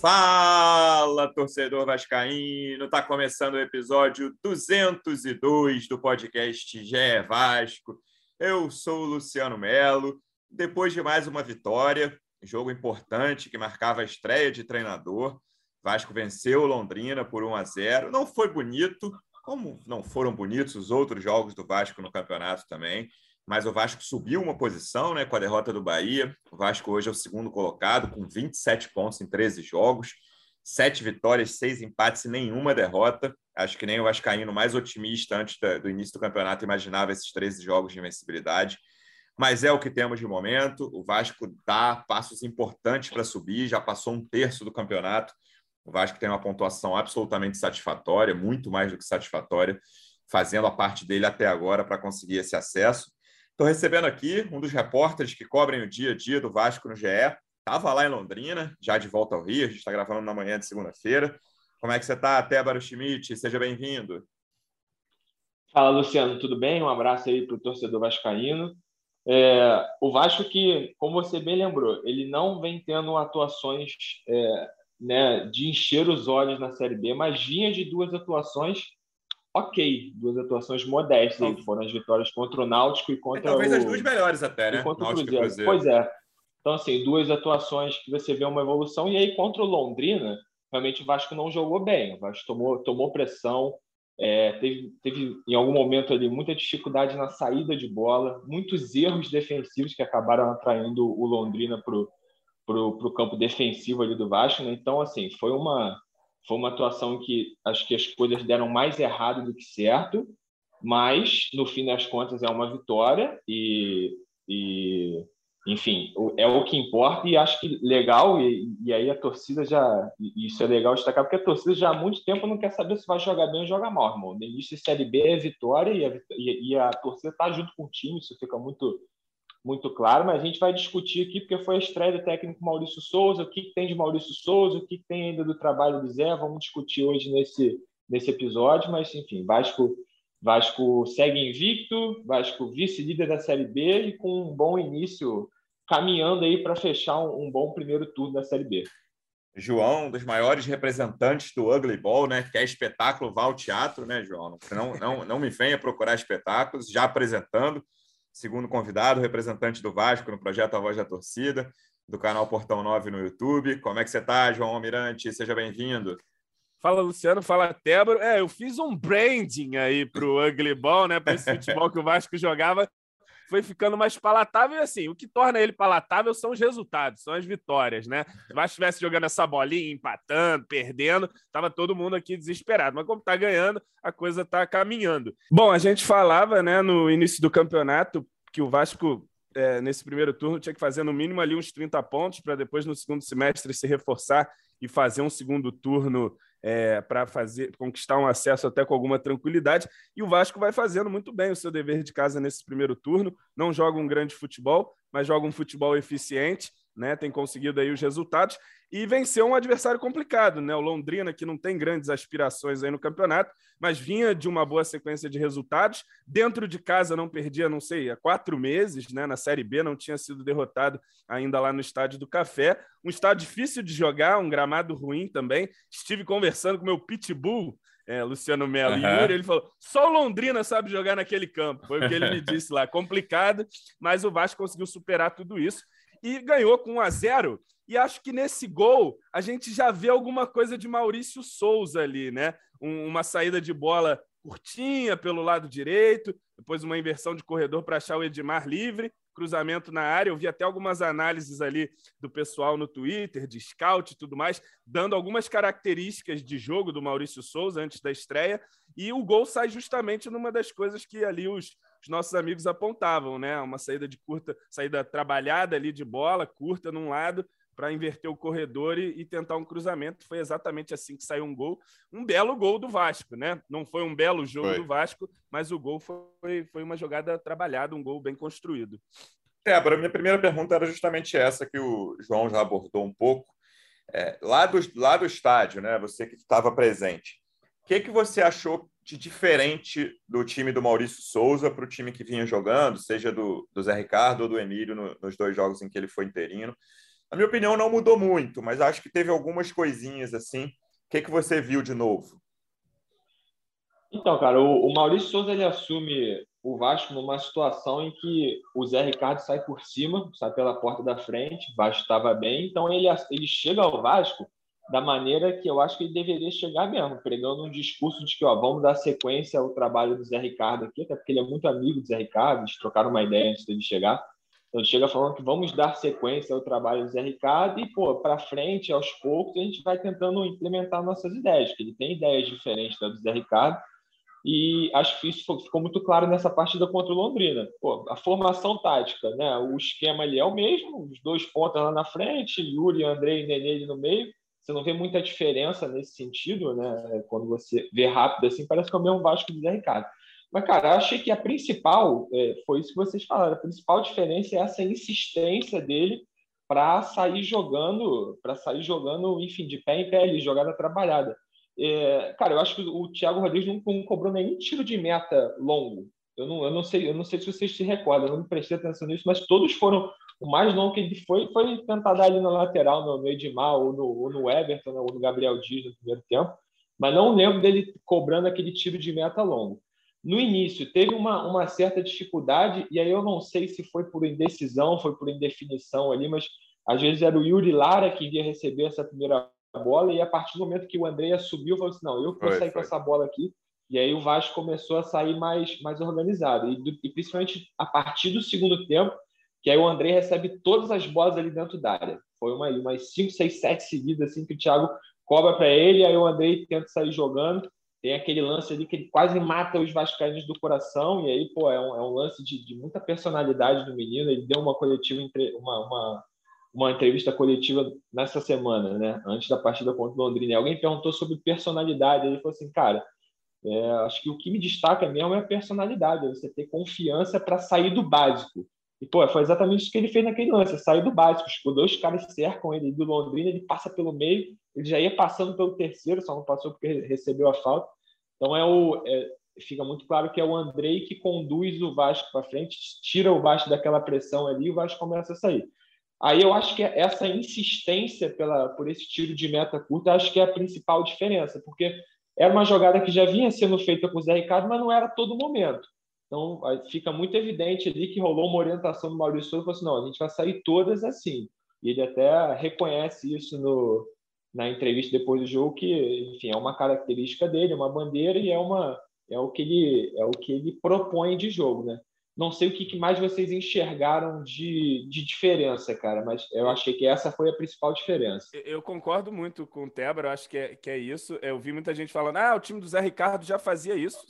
Fala, torcedor vascaíno! Tá começando o episódio 202 do podcast GE Vasco. Eu sou o Luciano Melo. Depois de mais uma vitória, jogo importante que marcava a estreia de treinador, Vasco venceu Londrina por 1 a 0. Não foi bonito, como não foram bonitos os outros jogos do Vasco no campeonato também mas o Vasco subiu uma posição né, com a derrota do Bahia. O Vasco hoje é o segundo colocado, com 27 pontos em 13 jogos, sete vitórias, seis empates e nenhuma derrota. Acho que nem o Vascaíno mais otimista antes do início do campeonato imaginava esses 13 jogos de invencibilidade. Mas é o que temos de momento. O Vasco dá passos importantes para subir, já passou um terço do campeonato. O Vasco tem uma pontuação absolutamente satisfatória, muito mais do que satisfatória, fazendo a parte dele até agora para conseguir esse acesso. Estou recebendo aqui um dos repórteres que cobrem o dia a dia do Vasco no GE. Estava lá em Londrina, já de volta ao Rio. A gente está gravando na manhã de segunda-feira. Como é que você está, Tébaro Schmidt? Seja bem-vindo. Fala, Luciano. Tudo bem? Um abraço aí para o torcedor vascaíno. É, o Vasco que, como você bem lembrou, ele não vem tendo atuações é, né, de encher os olhos na Série B, mas vinha de duas atuações ok, duas atuações modestas. Foram as vitórias contra o Náutico e contra é, talvez o... as duas melhores até, né? contra Náutico o Cruzeiro. Cruzeiro. Pois é. Então, assim, duas atuações que você vê uma evolução. E aí, contra o Londrina, realmente o Vasco não jogou bem. O Vasco tomou, tomou pressão, é, teve, teve em algum momento ali muita dificuldade na saída de bola, muitos erros defensivos que acabaram atraindo o Londrina para o campo defensivo ali do Vasco. Né? Então, assim, foi uma foi uma atuação que acho que as coisas deram mais errado do que certo, mas no fim das contas é uma vitória e, e enfim, é o que importa e acho que legal, e, e, aí a torcida já, isso é legal destacar, porque a torcida já há muito tempo não quer saber se vai jogar bem ou jogar mal, irmão. No início de Série B é vitória e a, e, e a torcida está junto com o time, isso fica muito, muito claro, mas a gente vai discutir aqui porque foi a estreia do técnico Maurício Souza, o que tem de Maurício Souza, o que tem ainda do trabalho do Zé, vamos discutir hoje nesse, nesse episódio, mas enfim, Vasco, Vasco segue invicto, Vasco vice-líder da Série B e com um bom início, caminhando aí para fechar um, um, bom primeiro turno da Série B. João, um dos maiores representantes do Ugly Ball, né? Quer espetáculo, vá ao teatro, né, João? Não, não, não me venha procurar espetáculos, já apresentando segundo convidado, representante do Vasco no projeto A Voz da Torcida, do canal Portão 9 no YouTube. Como é que você está, João Almirante? Seja bem-vindo. Fala, Luciano. Fala, Tébaro. É, eu fiz um branding aí para o Ugly Ball, né? Para esse futebol que o Vasco jogava foi ficando mais palatável. E assim, o que torna ele palatável são os resultados, são as vitórias, né? Se o Vasco estivesse jogando essa bolinha, empatando, perdendo, tava todo mundo aqui desesperado. Mas como tá ganhando, a coisa tá caminhando. Bom, a gente falava, né, no início do campeonato que o Vasco é, nesse primeiro turno tinha que fazer no mínimo ali uns 30 pontos para depois no segundo semestre se reforçar e fazer um segundo turno é, para fazer conquistar um acesso até com alguma tranquilidade. E o Vasco vai fazendo muito bem o seu dever de casa nesse primeiro turno. Não joga um grande futebol, mas joga um futebol eficiente, né? Tem conseguido aí os resultados e venceu um adversário complicado, né? O Londrina, que não tem grandes aspirações aí no campeonato, mas vinha de uma boa sequência de resultados. Dentro de casa não perdia, não sei, há quatro meses, né? Na Série B não tinha sido derrotado ainda lá no Estádio do Café. Um estádio difícil de jogar, um gramado ruim também. Estive conversando com meu pitbull, é, Luciano Melo uhum. Yuri, ele falou: só o Londrina sabe jogar naquele campo. Foi o que ele me disse lá. Complicado, mas o Vasco conseguiu superar tudo isso e ganhou com 1 a 0 e acho que nesse gol a gente já vê alguma coisa de Maurício Souza ali, né? Um, uma saída de bola curtinha pelo lado direito, depois uma inversão de corredor para achar o Edmar livre, cruzamento na área. Eu vi até algumas análises ali do pessoal no Twitter, de scout e tudo mais, dando algumas características de jogo do Maurício Souza antes da estreia. E o gol sai justamente numa das coisas que ali os, os nossos amigos apontavam, né? Uma saída de curta, saída trabalhada ali de bola, curta num lado, para inverter o corredor e, e, tentar um cruzamento. Foi exatamente assim que saiu um gol. Um belo gol do Vasco, né? Não foi um belo jogo foi. do Vasco, mas o gol foi, foi uma jogada trabalhada, um gol bem construído. Débora, minha primeira pergunta era justamente essa que o João já abordou um pouco. É, lá, do, lá do estádio, né? Você que estava presente. O que, que você achou de diferente do time do Maurício Souza para o time que vinha jogando, seja do, do Zé Ricardo ou do Emílio no, nos dois jogos em que ele foi interino? Na minha opinião, não mudou muito, mas acho que teve algumas coisinhas assim. O que, que você viu de novo? Então, cara, o, o Maurício Souza ele assume o Vasco numa situação em que o Zé Ricardo sai por cima, sai pela porta da frente, o Vasco estava bem, então ele, ele chega ao Vasco da maneira que eu acho que ele deveria chegar mesmo, pregando um discurso de que ó, vamos dar sequência ao trabalho do Zé Ricardo aqui, até porque ele é muito amigo do Zé Ricardo, eles trocaram uma ideia antes dele chegar. Então ele chega falando que vamos dar sequência ao trabalho do Zé Ricardo e, pô, para frente, aos poucos, a gente vai tentando implementar nossas ideias, que ele tem ideias diferentes da do Zé Ricardo, e acho que isso ficou muito claro nessa partida contra o Londrina. Pô, a formação tática, né? o esquema ali é o mesmo, os dois pontas lá na frente, Yuri, André e Nenê no meio. Você não vê muita diferença nesse sentido, né? Quando você vê rápido assim, parece que é o mesmo Vasco do Zé Ricardo. Mas, cara, eu achei que a principal, é, foi isso que vocês falaram, a principal diferença é essa insistência dele para sair jogando, para sair jogando, enfim, de pé em pé ali, jogada trabalhada. É, cara, eu acho que o Thiago Rodrigues não, cobrou nenhum tiro de meta longo. Eu não, eu não sei, eu não sei se vocês se recordam, eu não prestei atenção nisso, mas todos foram o mais longo que ele foi foi tentar dar ali na lateral, no, no Edmar ou no, ou no Everton, né, ou no Gabriel Dias no primeiro tempo, mas não lembro dele cobrando aquele tiro de meta longo. No início, teve uma, uma certa dificuldade, e aí eu não sei se foi por indecisão, foi por indefinição ali, mas às vezes era o Yuri Lara que iria receber essa primeira bola, e a partir do momento que o André subiu, falou assim: não, eu vou sair com essa bola aqui. E aí o Vasco começou a sair mais, mais organizado. E, e, principalmente a partir do segundo tempo, que aí o André recebe todas as bolas ali dentro da área. Foi uma, umas 5, 6, 7 seguidas assim que o Thiago cobra para ele, aí o André tenta sair jogando. Tem aquele lance ali que ele quase mata os vascaínos do coração, e aí, pô, é um, é um lance de, de, muita personalidade do menino. Ele deu uma coletiva, uma, uma uma entrevista coletiva nessa semana, né? Antes da partida contra o Londrina. alguém perguntou sobre personalidade. Ele falou assim, cara, é, acho que o que me destaca mesmo é a personalidade, você ter confiança para sair do básico. E, pô, foi exatamente isso que ele fez naquele lance, sair do básico. Tipo, dois caras cercam ele do Londrina, ele passa pelo meio, ele já ia passando pelo terceiro, só não passou porque recebeu a falta. Então, é o, é, fica muito claro que é o Andrei que conduz o Vasco para frente, tira o Vasco daquela pressão ali e o Vasco começa a sair. Aí eu acho que essa insistência pela, por esse tiro de meta curta, acho que é a principal diferença, porque era uma jogada que já vinha sendo feita com o Zé Ricardo, mas não era todo momento. Então fica muito evidente ali que rolou uma orientação do Maurício Souza, falou assim, não, a gente vai sair todas assim. E ele até reconhece isso no, na entrevista depois do jogo, que enfim, é uma característica dele, é uma bandeira e é, uma, é, o que ele, é o que ele propõe de jogo, né? Não sei o que mais vocês enxergaram de, de diferença, cara, mas eu achei que essa foi a principal diferença. Eu concordo muito com o Tebra, eu acho que é, que é isso. Eu vi muita gente falando, ah, o time do Zé Ricardo já fazia isso.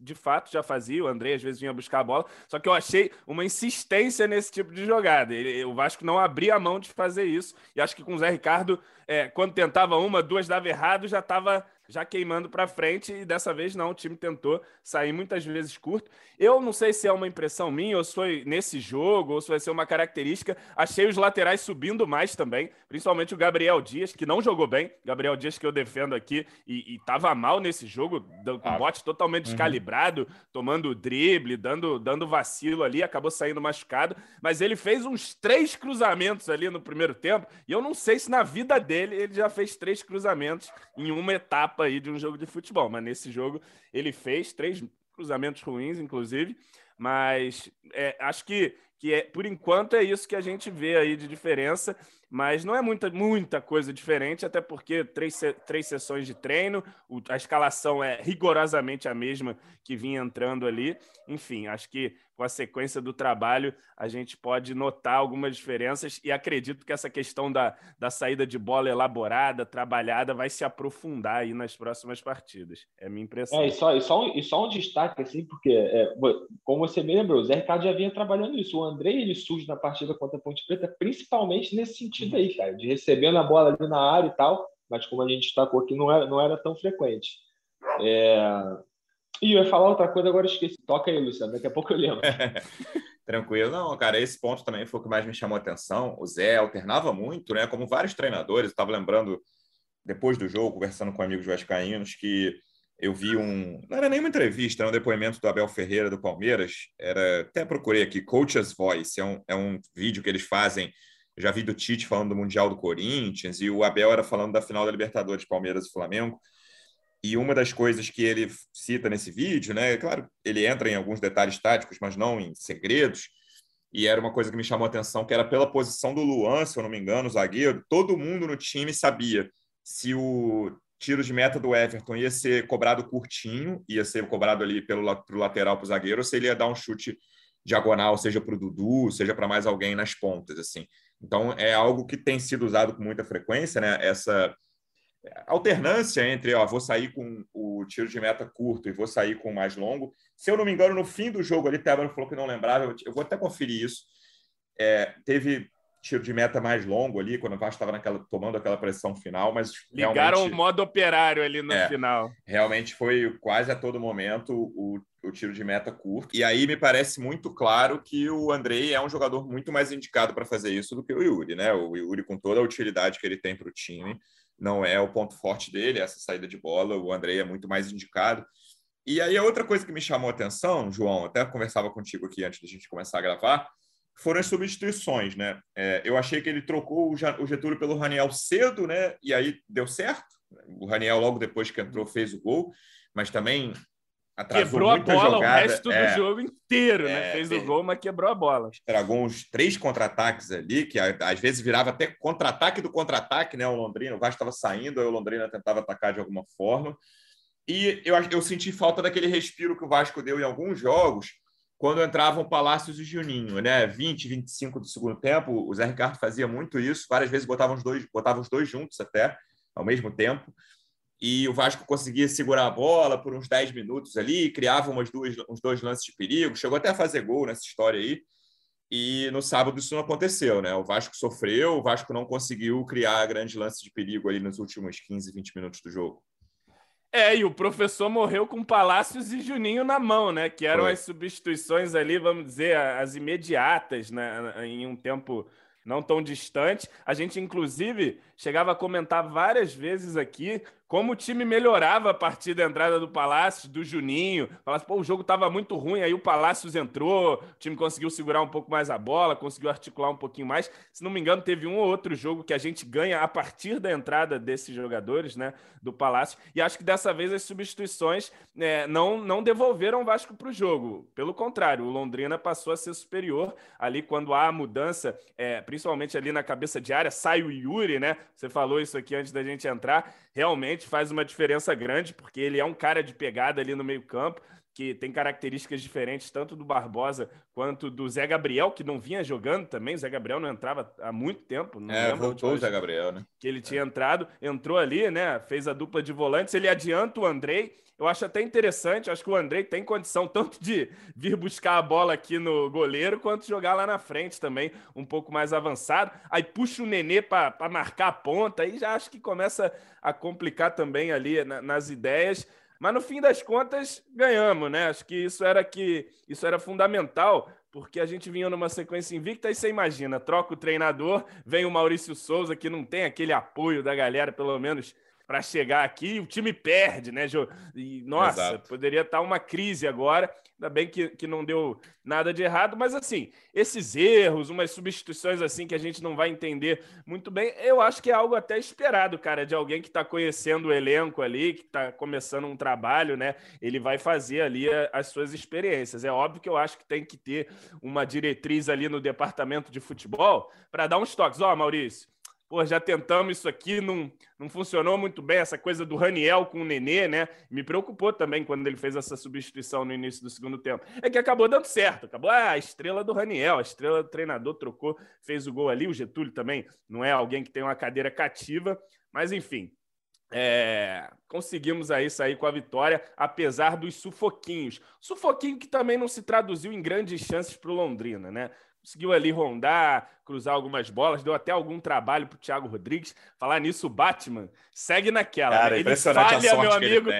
De fato, já fazia. O André às vezes vinha buscar a bola. Só que eu achei uma insistência nesse tipo de jogada. Ele, o Vasco não abria a mão de fazer isso. E acho que com o Zé Ricardo, é, quando tentava uma, duas dava errado, já estava já queimando para frente e dessa vez não, o time tentou sair muitas vezes curto. Eu não sei se é uma impressão minha ou se foi nesse jogo ou se vai ser uma característica. Achei os laterais subindo mais também, principalmente o Gabriel Dias, que não jogou bem. Gabriel Dias que eu defendo aqui e, estava mal nesse jogo, com o bote totalmente uhum. descalibrado, tomando drible, dando, dando vacilo ali, acabou saindo machucado, mas ele fez uns três cruzamentos ali no primeiro tempo e eu não sei se na vida dele ele já fez três cruzamentos em uma etapa etapa aí de um jogo de futebol, mas nesse jogo ele fez três cruzamentos ruins, inclusive, mas é, acho que, que é, por enquanto é isso que a gente vê aí de diferença mas não é muita, muita coisa diferente, até porque três, três sessões de treino, a escalação é rigorosamente a mesma que vinha entrando ali. Enfim, acho que com a sequência do trabalho a gente pode notar algumas diferenças e acredito que essa questão da, da saída de bola elaborada, trabalhada, vai se aprofundar aí nas próximas partidas. É a minha impressão. É, e só, e só, um, e só um destaque, assim, porque, é, como você me lembrou, o Zé Ricardo já vinha trabalhando isso. O André, ele surge na partida contra a Ponte Preta, principalmente nesse sentido aí, cara, de recebendo a bola ali na área e tal, mas como a gente destacou aqui, não era, não era tão frequente. É... E eu ia falar outra coisa, agora esqueci. Toca aí, Luciano, daqui a pouco eu lembro. Tranquilo. Não, cara, esse ponto também foi o que mais me chamou a atenção. O Zé alternava muito, né? Como vários treinadores, estava lembrando, depois do jogo, conversando com amigos vascaínos, que eu vi um. Não era nenhuma entrevista, era um depoimento do Abel Ferreira do Palmeiras. Era. Até procurei aqui, Coach's Voice. É um, é um vídeo que eles fazem já vi do Tite falando do Mundial do Corinthians, e o Abel era falando da final da Libertadores, Palmeiras e Flamengo. E uma das coisas que ele cita nesse vídeo, né? Claro, ele entra em alguns detalhes táticos, mas não em segredos. E era uma coisa que me chamou a atenção, que era pela posição do Luan, se eu não me engano, o zagueiro. Todo mundo no time sabia se o tiro de meta do Everton ia ser cobrado curtinho, ia ser cobrado ali pelo pro lateral para o zagueiro, ou se ele ia dar um chute diagonal, seja para o Dudu, seja para mais alguém nas pontas, assim. Então é algo que tem sido usado com muita frequência, né? Essa alternância entre, ó, vou sair com o tiro de meta curto e vou sair com o mais longo. Se eu não me engano, no fim do jogo ali, Tebano falou que não lembrava, eu vou até conferir isso. É, teve tiro de meta mais longo ali, quando o Vasco estava tomando aquela pressão final, mas Ligaram o modo operário ali no é, final. Realmente foi quase a todo momento o, o tiro de meta curto. E aí me parece muito claro que o Andrei é um jogador muito mais indicado para fazer isso do que o Yuri, né? O Yuri, com toda a utilidade que ele tem para o time, não é o ponto forte dele, essa saída de bola. O Andrei é muito mais indicado. E aí a outra coisa que me chamou a atenção, João, até conversava contigo aqui antes da gente começar a gravar, foram as substituições, né? É, eu achei que ele trocou o Getúlio pelo Raniel cedo, né? E aí deu certo. O Raniel, logo depois que entrou, fez o gol, mas também atrasou quebrou a bola jogada. o resto é, do jogo inteiro, né? é, né? Fez o gol, mas quebrou a bola. Estragou uns três contra-ataques ali, que às vezes virava até contra-ataque do contra-ataque, né? O Londrina, o Vasco estava saindo, aí o Londrina tentava atacar de alguma forma. E eu, eu senti falta daquele respiro que o Vasco deu em alguns jogos, quando entravam Palácios e Juninho, né? 20, 25 do segundo tempo, o Zé Ricardo fazia muito isso, várias vezes botavam os dois, botavam os dois juntos até, ao mesmo tempo, e o Vasco conseguia segurar a bola por uns 10 minutos ali, criava umas duas, uns dois lances de perigo, chegou até a fazer gol nessa história aí, e no sábado isso não aconteceu, né? O Vasco sofreu, o Vasco não conseguiu criar grandes lances de perigo ali nos últimos 15, 20 minutos do jogo. É, e o professor morreu com Palácios e Juninho na mão, né? Que eram Foi. as substituições ali, vamos dizer, as imediatas, né? Em um tempo não tão distante. A gente, inclusive, chegava a comentar várias vezes aqui como o time melhorava a partir da entrada do Palácio, do Juninho. Palácio, pô, o jogo estava muito ruim, aí o Palácios entrou, o time conseguiu segurar um pouco mais a bola, conseguiu articular um pouquinho mais. Se não me engano, teve um ou outro jogo que a gente ganha a partir da entrada desses jogadores, né, do Palácio. E acho que dessa vez as substituições é, não, não devolveram o Vasco para o jogo. Pelo contrário, o Londrina passou a ser superior ali quando há a mudança, é, principalmente ali na cabeça de área, sai o Yuri, né? Você falou isso aqui antes da gente entrar realmente faz uma diferença grande, porque ele é um cara de pegada ali no meio-campo, que tem características diferentes tanto do Barbosa quanto do Zé Gabriel, que não vinha jogando também. O Zé Gabriel não entrava há muito tempo. Não é, voltou o Zé Gabriel, né? Que ele tinha entrado, entrou ali, né? Fez a dupla de volantes. Ele adianta o Andrei. Eu acho até interessante, acho que o Andrei tem condição tanto de vir buscar a bola aqui no goleiro, quanto jogar lá na frente também, um pouco mais avançado. Aí puxa o Nenê para marcar a ponta, aí já acho que começa a complicar também ali na, nas ideias. Mas no fim das contas, ganhamos, né? Acho que isso era que isso era fundamental, porque a gente vinha numa sequência invicta e você imagina, troca o treinador, vem o Maurício Souza, que não tem aquele apoio da galera, pelo menos para chegar aqui, o time perde, né, Jô? E, nossa, Exato. poderia estar tá uma crise agora. Ainda bem que, que não deu nada de errado, mas assim, esses erros, umas substituições assim que a gente não vai entender muito bem, eu acho que é algo até esperado, cara, de alguém que está conhecendo o elenco ali, que está começando um trabalho, né? Ele vai fazer ali as suas experiências. É óbvio que eu acho que tem que ter uma diretriz ali no departamento de futebol para dar uns toques. Ó, oh, Maurício, pô, já tentamos isso aqui, não, não funcionou muito bem, essa coisa do Raniel com o Nenê, né? Me preocupou também quando ele fez essa substituição no início do segundo tempo. É que acabou dando certo, acabou ah, a estrela do Raniel, a estrela do treinador trocou, fez o gol ali, o Getúlio também não é alguém que tem uma cadeira cativa, mas enfim, é, conseguimos aí sair com a vitória, apesar dos sufoquinhos. Sufoquinho que também não se traduziu em grandes chances para o Londrina, né? Conseguiu ali rondar, cruzar algumas bolas, deu até algum trabalho para o Thiago Rodrigues. Falar nisso, o Batman segue naquela. Cara, né? Ele falha, meu amigo,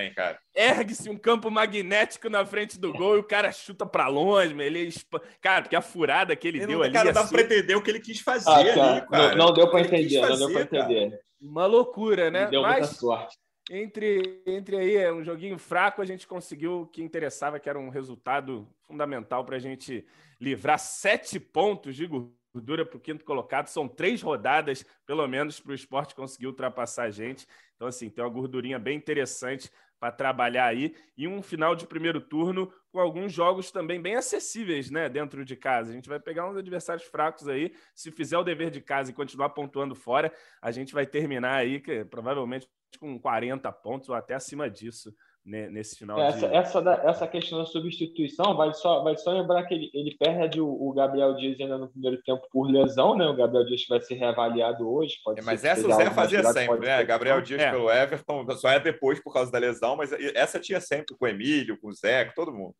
ergue-se um campo magnético na frente do gol e o cara chuta para longe. Ele, é cara, porque a furada que ele, ele deu não, ali. Cara, dá assim... para entender o que ele quis fazer ah, ali, cara. Não, não deu para entender, fazer, não deu para entender. Uma loucura, né? deu Mas... muita sorte entre, entre aí é um joguinho fraco, a gente conseguiu o que interessava, que era um resultado fundamental para a gente livrar sete pontos de gordura para o quinto colocado. São três rodadas, pelo menos, para o esporte conseguir ultrapassar a gente. Então, assim, tem uma gordurinha bem interessante para trabalhar aí. E um final de primeiro turno com alguns jogos também bem acessíveis, né? Dentro de casa. A gente vai pegar uns adversários fracos aí. Se fizer o dever de casa e continuar pontuando fora, a gente vai terminar aí, que, provavelmente com 40 pontos ou até acima disso nesse final essa, de... essa, da, essa questão da substituição vai só, vai só lembrar que ele, ele perde o, o, Gabriel Dias ainda no primeiro tempo por lesão, né? O Gabriel Dias vai ser reavaliado hoje. É, mas essa o Zé fazia sempre, né? Gabriel Dias é. pelo Everton, só é depois por causa da lesão, mas essa tinha sempre com o Emílio, com o Zé, com todo mundo.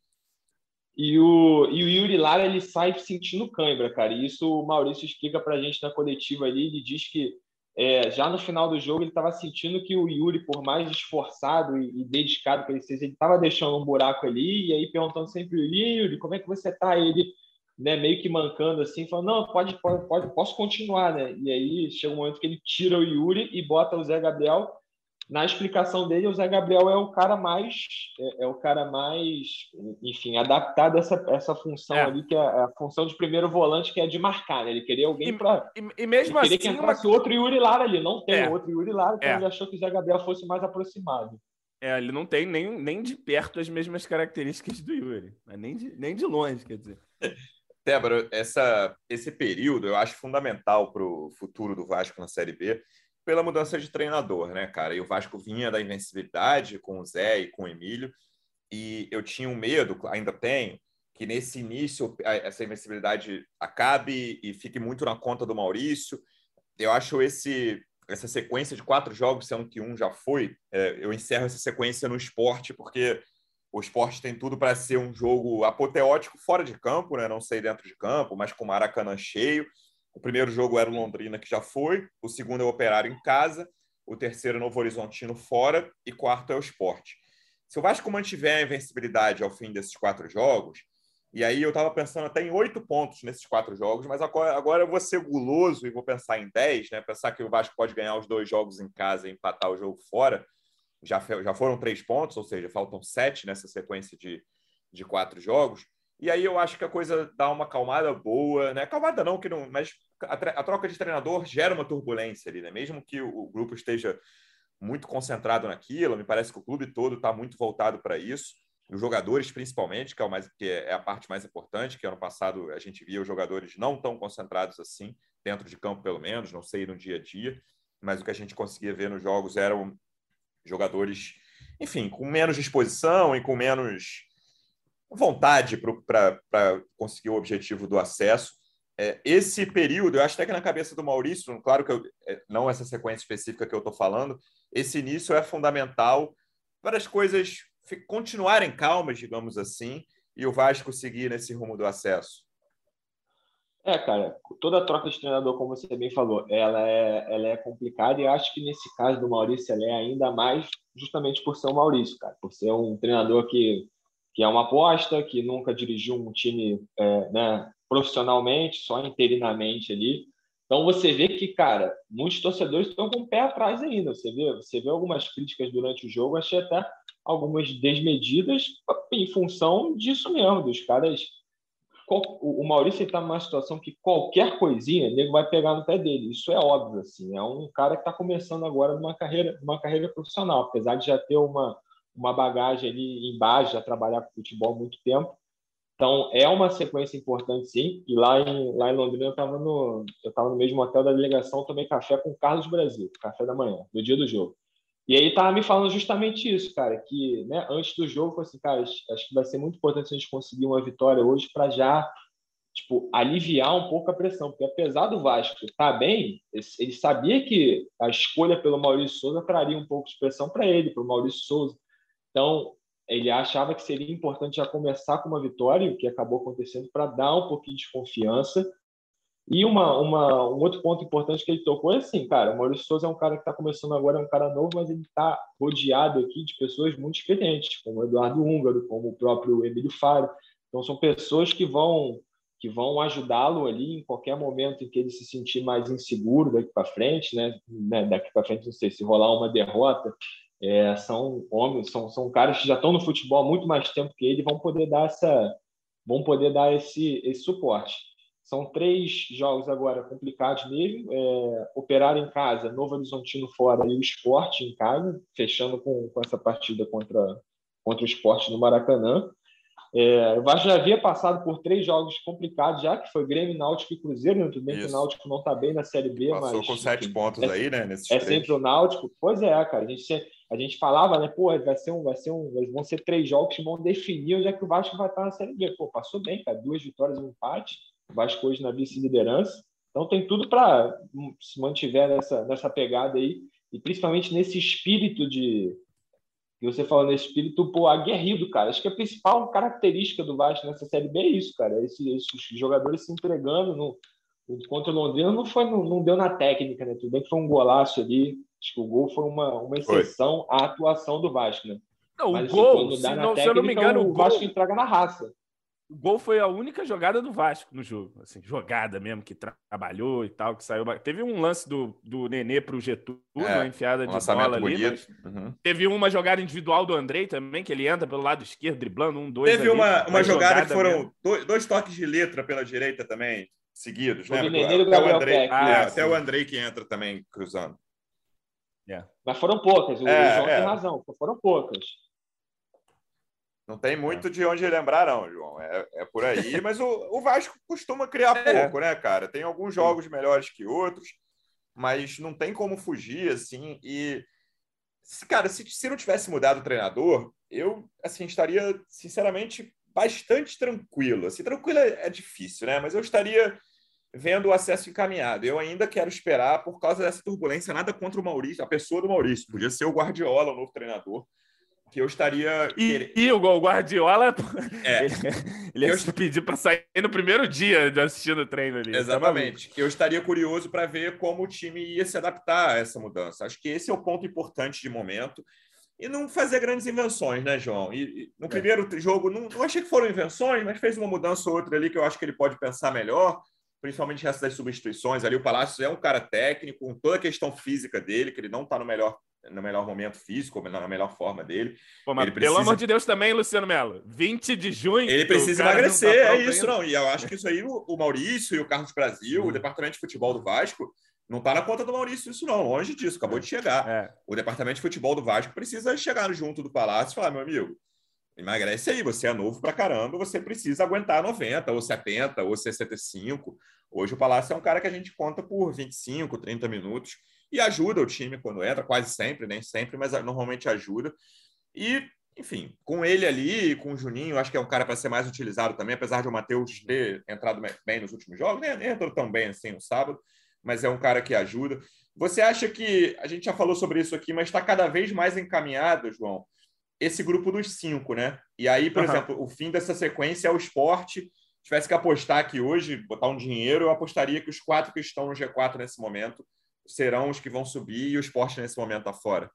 E o, e o Yuri Lara ele sai sentindo cãibra, cara. E isso o Maurício explica pra gente na coletiva ali. Ele diz que é, já no final do jogo, ele estava sentindo que o Yuri, por mais esforçado e, e dedicado que ele seja, ele estava deixando um buraco ali, e aí perguntando sempre Yuri, como é que você está? Ele né, meio que mancando assim, falando, não, pode, pode, pode, posso continuar, né? E aí chega um momento que ele tira o Yuri e bota o Zé Gabriel, na explicação dele, o Zé Gabriel é o cara mais, é, é o cara mais, enfim, adaptado a essa, essa função é. ali, que é a função de primeiro volante, que é de marcar, né? Ele queria alguém para. E, e, mesmo ele assim. Queria que entrasse uma... outro Yuri Lara ali. Não tem é. outro Yuri Lara, então é. ele achou que o Zé Gabriel fosse mais aproximado. É, ele não tem nem, nem de perto as mesmas características do Yuri, nem de, nem de longe, quer dizer. Débora, essa, esse período eu acho fundamental para o futuro do Vasco na Série B pela mudança de treinador, né, cara? E o Vasco vinha da invencibilidade com o Zé e com o Emílio, e eu tinha um medo, ainda tenho, que nesse início essa invencibilidade acabe e fique muito na conta do Maurício. Eu acho esse essa sequência de quatro jogos, sendo que um já foi, é, eu encerro essa sequência no esporte, porque o esporte tem tudo para ser um jogo apoteótico fora de campo, né? não sei dentro de campo, mas com o Maracanã cheio. O primeiro jogo era o Londrina, que já foi, o segundo é o Operário em casa, o terceiro é o Novo Horizontino fora e quarto é o Esporte. Se o Vasco mantiver a invencibilidade ao fim desses quatro jogos, e aí eu estava pensando até em oito pontos nesses quatro jogos, mas agora, agora eu vou ser guloso e vou pensar em dez, né? Pensar que o Vasco pode ganhar os dois jogos em casa e empatar o jogo fora. Já, já foram três pontos, ou seja, faltam sete nessa sequência de, de quatro jogos. E aí eu acho que a coisa dá uma calmada boa, né? Calmada não, que não, mas a, a troca de treinador gera uma turbulência ali, né? Mesmo que o, o grupo esteja muito concentrado naquilo, me parece que o clube todo está muito voltado para isso. Os jogadores, principalmente, que é, mais, que é a parte mais importante, que ano passado a gente via os jogadores não tão concentrados assim, dentro de campo pelo menos, não sei no dia a dia, mas o que a gente conseguia ver nos jogos eram jogadores, enfim, com menos disposição e com menos vontade para conseguir o objetivo do acesso. É, esse período, eu acho até que na cabeça do Maurício, claro que eu, é, não essa sequência específica que eu estou falando, esse início é fundamental para as coisas continuarem calmas, digamos assim, e o Vasco seguir nesse rumo do acesso. É, cara, toda troca de treinador, como você bem falou, ela é, ela é complicada e acho que nesse caso do Maurício ela é ainda mais justamente por ser o Maurício, cara, por ser um treinador que que é uma aposta, que nunca dirigiu um time é, né, profissionalmente, só interinamente ali. Então você vê que, cara, muitos torcedores estão com o pé atrás ainda. Você vê, você vê algumas críticas durante o jogo, achei até algumas desmedidas em função disso mesmo, dos caras. O Maurício está numa situação que qualquer coisinha, o nego vai pegar no pé dele. Isso é óbvio, assim. É um cara que está começando agora numa carreira, numa carreira profissional, apesar de já ter uma, uma bagagem ali embaixo, já trabalhar com futebol há muito tempo. Então, é uma sequência importante, sim. E lá em, lá em Londrina, eu estava no, eu no mesmo hotel da delegação, tomei café com o Carlos Brasil, café da manhã, no dia do jogo. E aí estava me falando justamente isso, cara, que né, antes do jogo, eu assim, cara, acho que vai ser muito importante a gente conseguir uma vitória hoje para já tipo, aliviar um pouco a pressão, porque apesar do Vasco estar tá bem, ele sabia que a escolha pelo Maurício Souza traria um pouco de pressão para ele, para o Maurício Souza. Então, ele achava que seria importante já começar com uma vitória, o que acabou acontecendo, para dar um pouquinho de confiança. E uma, uma, um outro ponto importante que ele tocou é assim, cara, o Maurício Souza é um cara que está começando agora, é um cara novo, mas ele está rodeado aqui de pessoas muito experientes, como o Eduardo Húngaro, como o próprio Emílio Faro. Então, são pessoas que vão que vão ajudá-lo ali em qualquer momento em que ele se sentir mais inseguro daqui para frente, né? né daqui para frente, não sei se rolar uma derrota, é, são homens, são, são caras que já estão no futebol há muito mais tempo que ele, vão poder dar essa, vão poder dar esse, esse suporte. são três jogos agora complicados mesmo. É, operar em casa, Novo Horizontino fora e o esporte em casa, fechando com, com essa partida contra, contra o esporte no Maracanã. É, o Vasco já havia passado por três jogos complicados já, que foi Grêmio, Náutico e Cruzeiro. Né? Tudo bem Isso. que o Náutico não está bem na Série B, Passou mas... com sete enfim, pontos é, aí, né? é sempre o Náutico. Pois é, cara. A gente, a gente falava, né? Pô, vai ser um, vai ser um, vão ser três jogos que vão definir onde é que o Vasco vai estar na Série B. Pô, passou bem, cara. Duas vitórias e um empate. O Vasco hoje na vice-liderança. Então tem tudo para se mantiver nessa, nessa pegada aí, e principalmente nesse espírito de, e você falando nesse espírito, pô, aguerrido, cara. Acho que a principal característica do Vasco nessa Série B é isso, cara. Esses, esses jogadores se entregando no, contra o Londrina não foi não, não, deu na técnica, né? Tudo bem que foi um golaço ali. Acho que o gol foi uma, uma exceção foi. à atuação do Vasco, né? Não, Mas, o assim, gol, se, não, técnica, se eu não me engano, o, o Vasco entrega na raça. O gol foi a única jogada do Vasco no jogo. Assim, jogada mesmo, que tra trabalhou e tal, que saiu. Teve um lance do, do Nenê para o Getúlio, é, uma enfiada de bola ali. Uhum. Teve uma jogada individual do Andrei também, que ele entra pelo lado esquerdo, driblando um, dois. Teve ali, uma, uma jogada, jogada, que foram dois, dois, toques de letra pela direita também, seguidos. Né? Até, o Andrei, ah, é, até o Andrei que entra também cruzando. É. Mas foram poucas, o é, João é. tem razão, foram poucas. Não tem muito de onde lembrar, não, João. É, é por aí, mas o, o Vasco costuma criar é. pouco, né, cara? Tem alguns jogos melhores que outros, mas não tem como fugir, assim. E, cara, se, se não tivesse mudado o treinador, eu, assim, estaria, sinceramente, bastante tranquilo. Assim, tranquilo é, é difícil, né? Mas eu estaria vendo o acesso encaminhado. Eu ainda quero esperar por causa dessa turbulência, nada contra o Maurício, a pessoa do Maurício. Podia ser o Guardiola, o novo treinador que eu estaria. E, e o Guardiola, é. ele, ele eu... ia pedir para sair no primeiro dia de assistindo o treino ali. Tá Exatamente. eu estaria curioso para ver como o time ia se adaptar a essa mudança. Acho que esse é o ponto importante de momento. E não fazer grandes invenções, né, João? E, e no é. primeiro jogo, não, não achei que foram invenções, mas fez uma mudança ou outra ali que eu acho que ele pode pensar melhor, principalmente essa das substituições. Ali o Palácio é um cara técnico, com toda a questão física dele, que ele não está no melhor no melhor momento físico, na melhor forma dele. Pô, mas precisa... Pelo amor de Deus também, Luciano Melo. 20 de junho. Ele precisa emagrecer, tá é isso, ainda. não. E eu acho que isso aí, o Maurício e o Carlos Brasil, o departamento de futebol do Vasco, não está na conta do Maurício isso, não. Longe disso, acabou de chegar. É. O departamento de futebol do Vasco precisa chegar junto do Palácio e falar, meu amigo, emagrece aí, você é novo pra caramba, você precisa aguentar 90, ou 70, ou 65. Hoje o Palácio é um cara que a gente conta por 25, 30 minutos e ajuda o time quando entra, quase sempre, nem sempre, mas normalmente ajuda. E, enfim, com ele ali, com o Juninho, acho que é um cara para ser mais utilizado também, apesar de o Matheus ter entrado bem nos últimos jogos, nem, entrou tão bem assim no sábado, mas é um cara que ajuda. Você acha que, a gente já falou sobre isso aqui, mas está cada vez mais encaminhado, João, esse grupo dos cinco, né? E aí, por uhum. exemplo, o fim dessa sequência é o esporte. tivesse que apostar aqui hoje, botar um dinheiro, eu apostaria que os quatro que estão no G4 nesse momento serão os que vão subir e o esporte nesse momento está fora?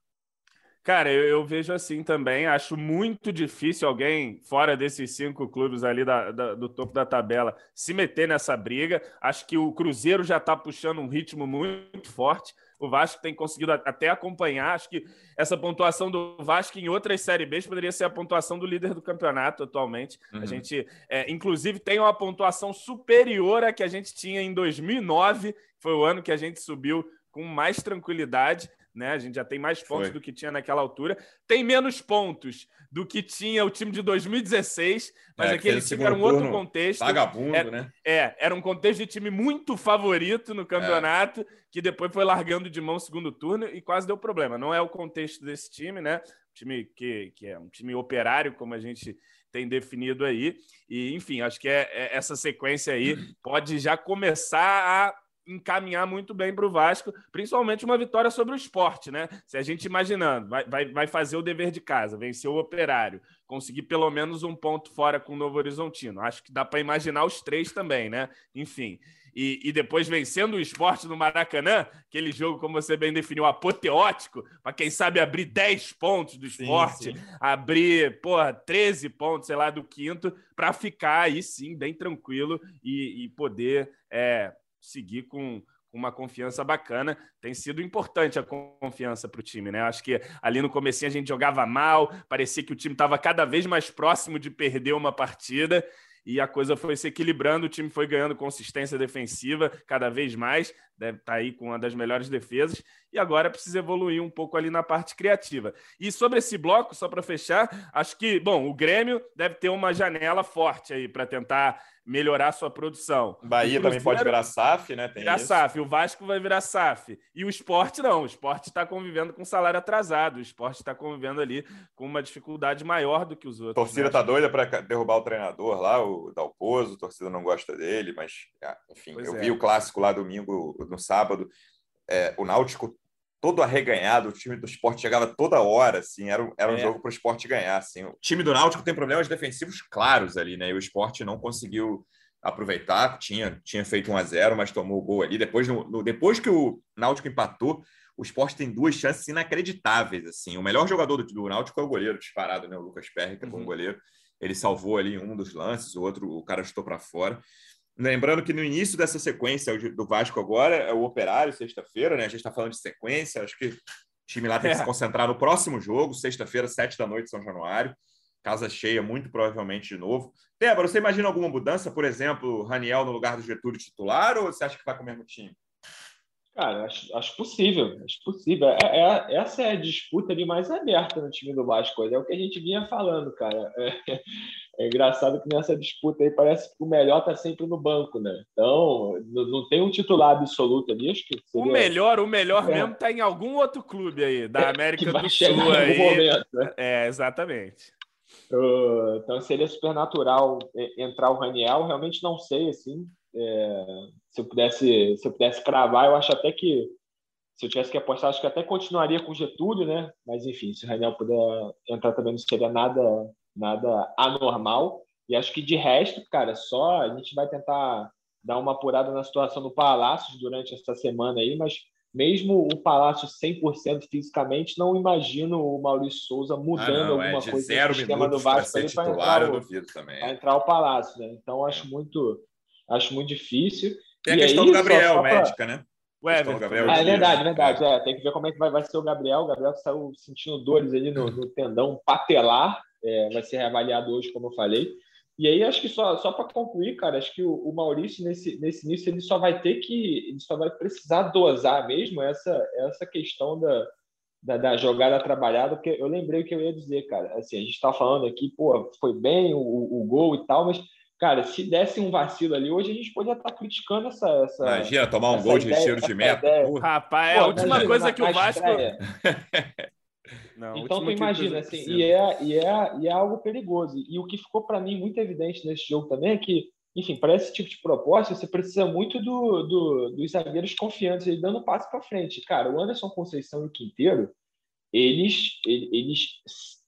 Cara, eu, eu, vejo assim também. Acho muito difícil alguém fora desses cinco clubes ali da, da, do topo da tabela se meter nessa briga. Acho que o Cruzeiro já está puxando um ritmo muito forte. O Vasco tem conseguido até acompanhar. Acho que essa pontuação do Vasco em outras Série B poderia ser a pontuação do líder do campeonato atualmente. Uhum. A gente, é, inclusive, tem uma pontuação superior à que a gente tinha em 2009, foi o ano que a gente subiu com mais tranquilidade, né? A gente já tem mais pontos Foi. do que tinha naquela altura. Tem menos pontos do que tinha o time de 2016, mas é, aquele time era um outro contexto. Vagabundo, era, né? É, era um contexto de time muito favorito no campeonato, é. que depois foi largando de mão o segundo turno e quase deu problema. Não é o contexto desse time, né? time que, que é um time operário, como a gente tem definido aí. E, enfim, acho que é, é essa sequência aí pode já começar a encaminhar muito bem para o Vasco, principalmente uma vitória sobre o esporte, né? Se a gente imaginando, vai, vai, vai fazer o dever de casa, vencer o operário, conseguir pelo menos um ponto fora com o Novo Horizontino. Acho que dá para imaginar os três também, né? Enfim. E, e, depois vencendo o esporte no Maracanã, aquele jogo, como você bem definiu, apoteótico, para quem sabe abrir 10 pontos do esporte, sim, sim. abrir, porra, 13 pontos, sei lá, do quinto, para ficar aí sim, bem tranquilo e, e poder. É, seguir com, uma confiança bacana. Tem sido importante a confiança para o time, né? Acho que ali no começo a gente jogava mal, parecia que o time estava cada vez mais próximo de perder uma partida. e a coisa foi se equilibrando, o time foi ganhando consistência defensiva cada vez mais, deve estar tá aí com uma das melhores defesas, e agora precisa evoluir um pouco ali na parte criativa. E sobre esse bloco, só para fechar, acho que, bom, o Grêmio deve ter uma janela forte aí para tentar melhorar sua produção. Bahia também pode virar SAF, né? Tem virar isso. SAF. O Vasco vai virar SAF. E o esporte não. O esporte está convivendo com salário atrasado. O esporte está convivendo ali com uma dificuldade maior do que os outros. A torcida né? tá doida para derrubar o treinador lá, o Dalpozo. A torcida não gosta dele, mas, ah, enfim, pois eu é. vi o clássico lá domingo, no sábado. É, o Náutico todo arreganhado, o time do esporte chegava toda hora, assim, era, era um é. jogo para o esporte ganhar. Assim. O time do Náutico tem problemas defensivos claros ali, né? E o esporte não conseguiu aproveitar, tinha, tinha feito 1 a 0 mas tomou o gol ali. Depois, no, no, depois que o Náutico empatou, o esporte tem duas chances inacreditáveis. assim. O melhor jogador do, do Náutico é o goleiro disparado, né? O Lucas Perry, que é bom uhum. goleiro. Ele salvou ali um dos lances, o outro, o cara chutou para fora. Lembrando que no início dessa sequência do Vasco agora é o Operário, sexta-feira, né? A gente está falando de sequência, acho que o time lá tem que é. se concentrar no próximo jogo, sexta-feira, sete da noite, São Januário. Casa cheia, muito provavelmente de novo. Débora, você imagina alguma mudança, por exemplo, Raniel no lugar do Getúlio titular, ou você acha que vai com o mesmo time? Cara, acho, acho possível, acho possível. É, é, essa é a disputa ali mais aberta no time do Vasco, é o que a gente vinha falando, cara. É, é engraçado que nessa disputa aí parece que o melhor tá sempre no banco, né? Então, não, não tem um titular absoluto ali, acho que seria... O melhor, o melhor é. mesmo tá em algum outro clube aí, da América do Sul aí. Momento, né? É, exatamente. Uh, então seria super natural entrar o Raniel, realmente não sei, assim, é, se eu pudesse se eu pudesse cravar, eu acho até que se eu tivesse que apostar, acho que até continuaria com o Getúlio, né? Mas enfim, se o Raniel puder entrar também não seria nada nada anormal. E acho que de resto, cara, só a gente vai tentar dar uma apurada na situação do Palácio durante essa semana aí, mas mesmo o Palácio 100% fisicamente, não imagino o Maurício Souza mudando ah, não, é alguma é coisa no sistema do Vasco para entrar, o, entrar o Palácio, né? Então acho é. muito acho muito difícil. Tem a questão aí, do Gabriel, só, só médica, pra... né? O Everton. Ah, é verdade, verdade. É. tem que ver como é que vai, vai ser o Gabriel. O Gabriel saiu sentindo dores ali no, no tendão patelar é, vai ser reavaliado hoje, como eu falei. E aí, acho que só, só para concluir, cara, acho que o, o, Maurício, nesse, nesse início, ele só vai ter que, ele só vai precisar dosar mesmo essa, essa questão da, da, da jogada trabalhada, porque eu lembrei o que eu ia dizer, cara. Assim, a gente está falando aqui, pô, foi bem o, o gol e tal, mas Cara, se desse um vacilo ali, hoje a gente poderia estar criticando essa. essa Imagina tomar um gol de retiro de meta. Rapaz, é a última coisa que o Vasco. Não, então tu imagina assim, e é, e, é, e é algo perigoso. E o que ficou para mim muito evidente nesse jogo também é que, enfim, para esse tipo de proposta, você precisa muito do, do dos zagueiros confiantes, ele dando passo para frente. Cara, o Anderson Conceição e o Quinteiro, eles, eles,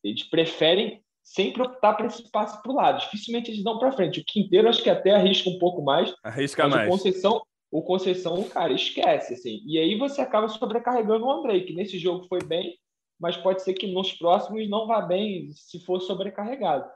eles preferem sempre optar para esse passo para o lado. Dificilmente eles dão para frente. O Quinteiro acho que até arrisca um pouco mais. Arrisca mais. O Conceição, o Conceição, cara, esquece assim. E aí você acaba sobrecarregando o Andrei, que nesse jogo foi bem, mas pode ser que nos próximos não vá bem se for sobrecarregado.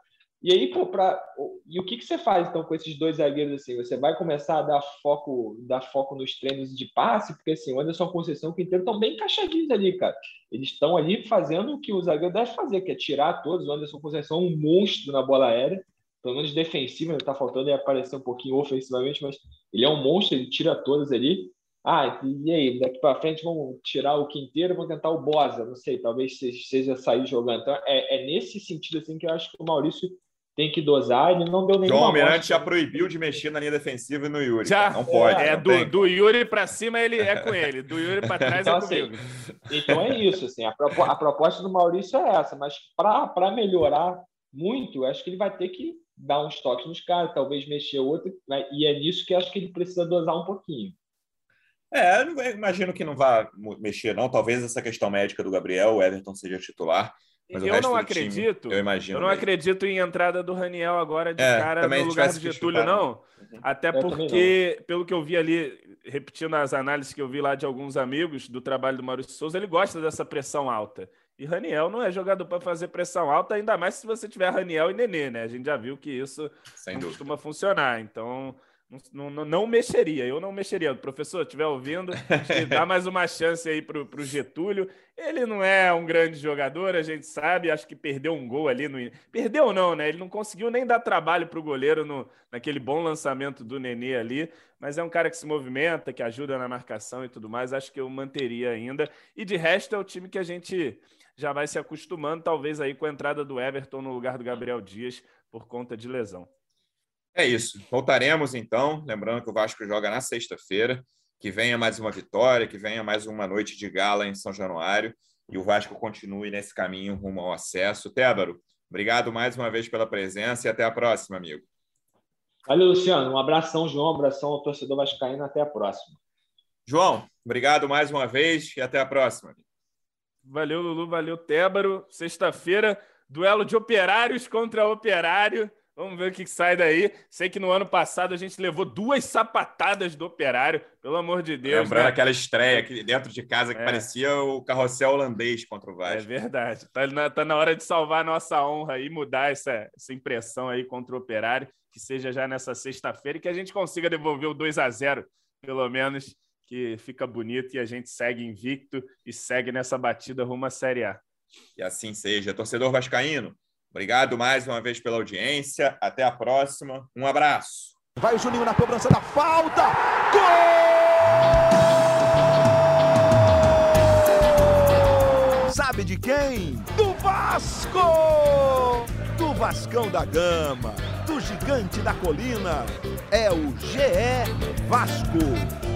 E aí, pô, pra... e o que, que você faz então com esses dois zagueiros assim? Você vai começar a dar foco, dar foco nos treinos de passe, porque assim, o Anderson Conceição e o Quinteiro estão bem encaixadinhos ali, cara. Eles estão ali fazendo o que o zagueiro deve fazer, que é tirar todos. O Anderson Conceição é um monstro na bola aérea, pelo menos defensiva, ele está faltando ele aparecer um pouquinho ofensivamente, mas ele é um monstro, ele tira todas ali. Ah, e aí, daqui para frente vamos tirar o Quinteiro, vamos tentar o Bosa, não sei, talvez seja sair jogando. Então, é, é, nesse sentido assim que eu acho que o Maurício tem que dosar, ele não deu nenhuma João Almirante já proibiu de mexer na linha defensiva e no Yuri. Já, não pode. É, não do, do, Yuri para cima ele é com ele, do Yuri para trás então, é assim, comigo. Assim, então é isso, assim, a, a proposta do Maurício é essa, mas para melhorar muito, acho que ele vai ter que dar uns toques nos caras, talvez mexer outro, né? e é nisso que acho que ele precisa dosar um pouquinho. É, eu imagino que não vá mexer, não. Talvez essa questão médica do Gabriel, o Everton seja titular. Mas eu não acredito. Time, eu imagino. Eu não mesmo. acredito em entrada do Raniel agora de é, cara no lugar do Getúlio, não. Uhum. Até eu porque, não. pelo que eu vi ali, repetindo as análises que eu vi lá de alguns amigos do trabalho do Maurício Souza, ele gosta dessa pressão alta. E Raniel não é jogador para fazer pressão alta, ainda mais se você tiver Raniel e Nenê, né? A gente já viu que isso Sem dúvida. costuma funcionar. Então, Não, não, não, mexeria, eu não mexeria. Professor, estiver ouvindo, dá mais uma chance aí para o Getúlio. Ele não é um grande jogador, a gente sabe, acho que perdeu um gol ali no. Perdeu não, né? Ele não conseguiu nem dar trabalho para o goleiro no, naquele bom lançamento do Nenê ali, mas é um cara que se movimenta, que ajuda na marcação e tudo mais. Acho que eu manteria ainda. E de resto é o time que a gente já vai se acostumando, talvez aí com a entrada do Everton no lugar do Gabriel Dias por conta de lesão. É isso. Voltaremos então. Lembrando que o Vasco joga na sexta-feira. Que venha mais uma vitória, que venha mais uma noite de gala em São Januário e o Vasco continue nesse caminho rumo ao acesso. Tébaro, obrigado mais uma vez pela presença e até a próxima, amigo. Valeu, Luciano. Um abração, João. Um abração ao torcedor vascaíno. Até a próxima. João, obrigado mais uma vez e até a próxima. Valeu, Lulu. Valeu, Tébaro. Sexta-feira, duelo de operários contra operário. Vamos ver o que sai daí. Sei que no ano passado a gente levou duas sapatadas do operário, pelo amor de Deus. Lembrando né? aquela estreia aqui dentro de casa que é. parecia o carrossel holandês contra o Vasco. É verdade. Tá na, tá na hora de salvar a nossa honra e mudar essa, essa impressão aí contra o operário, que seja já nessa sexta-feira e que a gente consiga devolver o 2 a 0 pelo menos, que fica bonito e a gente segue invicto e segue nessa batida rumo à Série A. E assim seja. Torcedor Vascaíno, Obrigado mais uma vez pela audiência. Até a próxima. Um abraço. Vai o Juninho na cobrança da falta. Gol! Sabe de quem? Do Vasco! Do Vascão da Gama, do Gigante da Colina. É o GE Vasco.